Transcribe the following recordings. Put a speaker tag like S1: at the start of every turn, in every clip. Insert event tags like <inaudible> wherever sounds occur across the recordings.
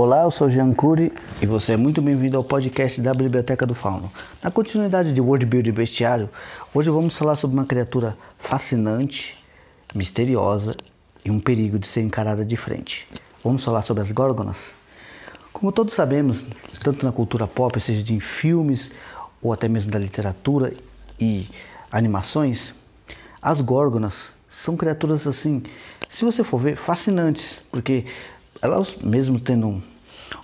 S1: Olá, eu sou Jean Cury e você é muito bem-vindo ao podcast da Biblioteca do Fauno. Na continuidade de World Build Bestiário, hoje vamos falar sobre uma criatura fascinante, misteriosa e um perigo de ser encarada de frente. Vamos falar sobre as Górgonas? Como todos sabemos, tanto na cultura pop, seja de filmes ou até mesmo da literatura e animações, as Górgonas são criaturas assim, se você for ver, fascinantes, porque elas mesmo tendo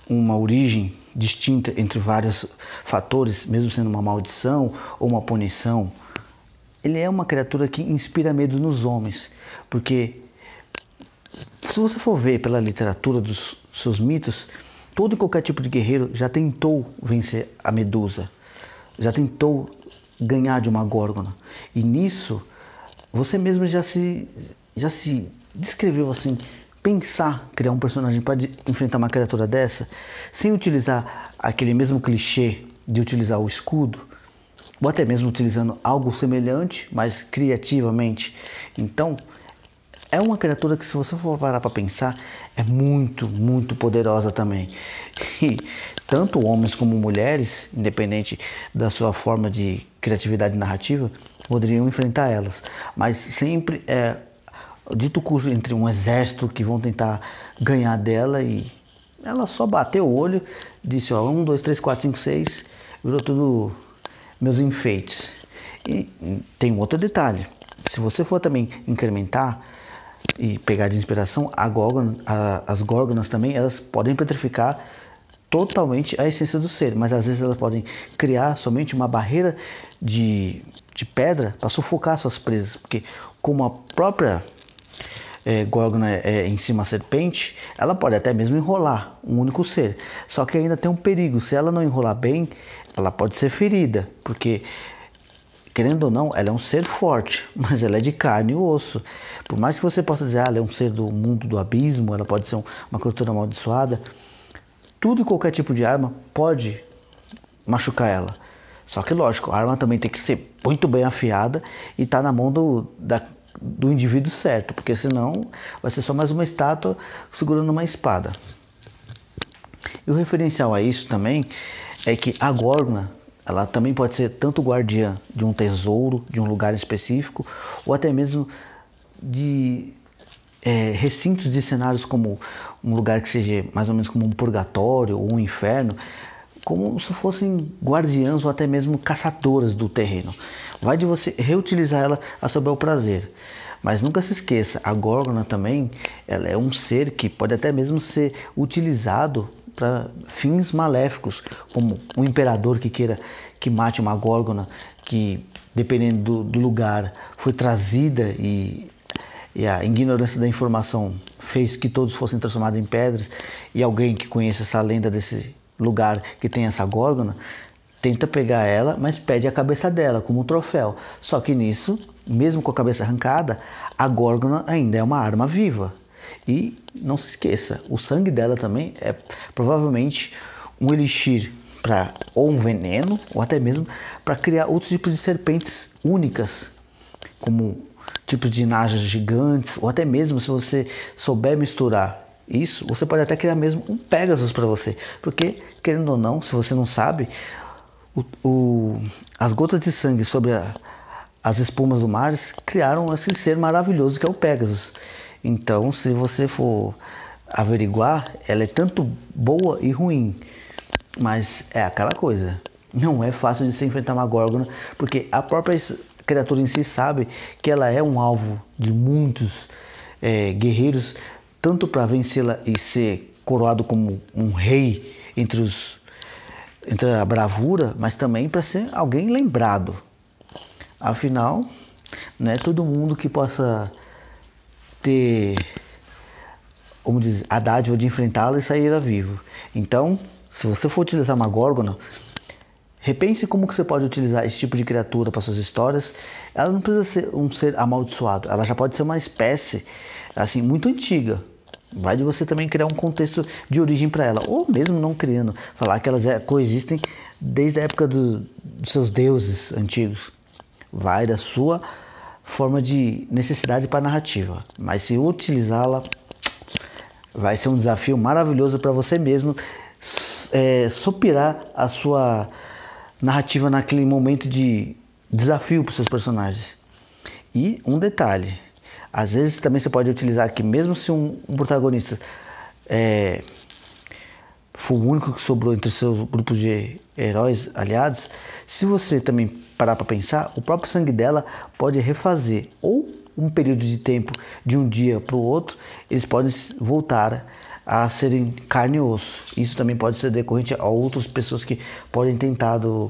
S1: uma origem distinta entre vários fatores, mesmo sendo uma maldição ou uma punição, ele é uma criatura que inspira medo nos homens, porque se você for ver pela literatura dos seus mitos, todo e qualquer tipo de guerreiro já tentou vencer a Medusa, já tentou ganhar de uma górgona. E nisso, você mesmo já se já se descreveu assim, pensar criar um personagem para enfrentar uma criatura dessa, sem utilizar aquele mesmo clichê de utilizar o escudo, ou até mesmo utilizando algo semelhante, mas criativamente. Então, é uma criatura que, se você for parar para pensar, é muito, muito poderosa também. E tanto homens como mulheres, independente da sua forma de criatividade narrativa, poderiam enfrentar elas. Mas sempre é dito cujo entre um exército que vão tentar ganhar dela e ela só bateu o olho, disse: Ó, um, dois, três, quatro, cinco, seis, virou tudo meus enfeites. E tem um outro detalhe: se você for também incrementar e pegar de inspiração, górgona, a, as górgonas também, elas podem petrificar totalmente a essência do ser, mas às vezes elas podem criar somente uma barreira de, de pedra para sufocar suas presas, porque como a própria é, górgona é, em cima a serpente, ela pode até mesmo enrolar um único ser. Só que ainda tem um perigo, se ela não enrolar bem, ela pode ser ferida, porque querendo ou não, ela é um ser forte, <laughs> mas ela é de carne e osso. Por mais que você possa dizer, ah, ela é um ser do mundo do abismo, ela pode ser uma criatura amaldiçoada, tudo e qualquer tipo de arma pode machucar ela. Só que lógico, a arma também tem que ser muito bem afiada e tá na mão do, da, do indivíduo certo, porque senão vai ser só mais uma estátua segurando uma espada. E o referencial a isso também é que a Gorgona ela também pode ser tanto guardiã de um tesouro, de um lugar específico, ou até mesmo de é, recintos de cenários como um lugar que seja mais ou menos como um purgatório ou um inferno, como se fossem guardiãs ou até mesmo caçadoras do terreno. Vai de você reutilizar ela a seu bel prazer. Mas nunca se esqueça, a Górgona também ela é um ser que pode até mesmo ser utilizado para fins maléficos, como um imperador que queira que mate uma górgona que, dependendo do, do lugar, foi trazida e, e, a ignorância da informação fez que todos fossem transformados em pedras e alguém que conheça essa lenda desse lugar que tem essa górgona tenta pegar ela, mas pede a cabeça dela como um troféu. Só que nisso, mesmo com a cabeça arrancada, a górgona ainda é uma arma viva. E não se esqueça, o sangue dela também é provavelmente um elixir para ou um veneno ou até mesmo para criar outros tipos de serpentes únicas, como tipos de najas gigantes ou até mesmo se você souber misturar isso, você pode até criar mesmo um Pegasus para você, porque querendo ou não, se você não sabe, o, o, as gotas de sangue sobre a, as espumas do mar criaram esse ser maravilhoso que é o Pegasus. Então, se você for averiguar, ela é tanto boa e ruim. Mas é aquela coisa. Não é fácil de se enfrentar uma górgona, porque a própria criatura em si sabe que ela é um alvo de muitos é, guerreiros, tanto para vencê-la e ser coroado como um rei entre, os, entre a bravura, mas também para ser alguém lembrado. Afinal, não é todo mundo que possa ter, como diz, a dádiva de enfrentá-la e sair vivo. Então, se você for utilizar uma górgona, repense como que você pode utilizar esse tipo de criatura para suas histórias. Ela não precisa ser um ser amaldiçoado, ela já pode ser uma espécie assim muito antiga. Vai de você também criar um contexto de origem para ela, ou mesmo não criando, falar que elas é, coexistem desde a época do, dos seus deuses antigos. Vai da sua forma de necessidade para narrativa, mas se utilizá-la Vai ser um desafio maravilhoso para você mesmo é, sopirar a sua narrativa naquele momento de desafio para os seus personagens. E um detalhe, às vezes também você pode utilizar que mesmo se um, um protagonista é, for o único que sobrou entre seus grupos de heróis aliados, se você também parar para pensar, o próprio sangue dela pode refazer ou um período de tempo de um dia para o outro, eles podem voltar a serem carne e osso. Isso também pode ser decorrente a outras pessoas que podem tentado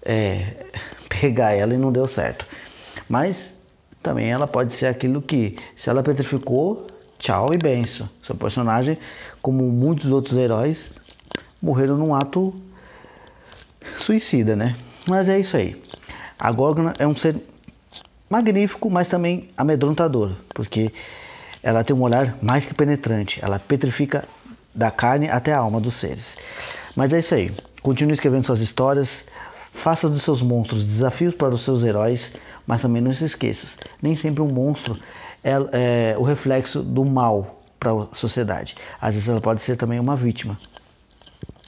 S1: é, <laughs> pegar ela e não deu certo. Mas também ela pode ser aquilo que, se ela petrificou, tchau e benção. Seu personagem, como muitos outros heróis, morreram num ato suicida, né? Mas é isso aí. A Gorgon é um ser magnífico, mas também amedrontador, porque ela tem um olhar mais que penetrante. Ela petrifica da carne até a alma dos seres. Mas é isso aí. Continue escrevendo suas histórias, faça dos seus monstros desafios para os seus heróis, mas também não se esqueça: nem sempre um monstro é, é o reflexo do mal para a sociedade. Às vezes ela pode ser também uma vítima.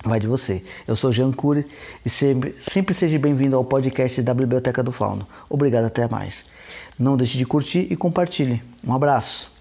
S1: Vai de você. Eu sou Jean Cury e sempre, sempre seja bem-vindo ao podcast da Biblioteca do Fauno. Obrigado, até mais. Não deixe de curtir e compartilhe. Um abraço.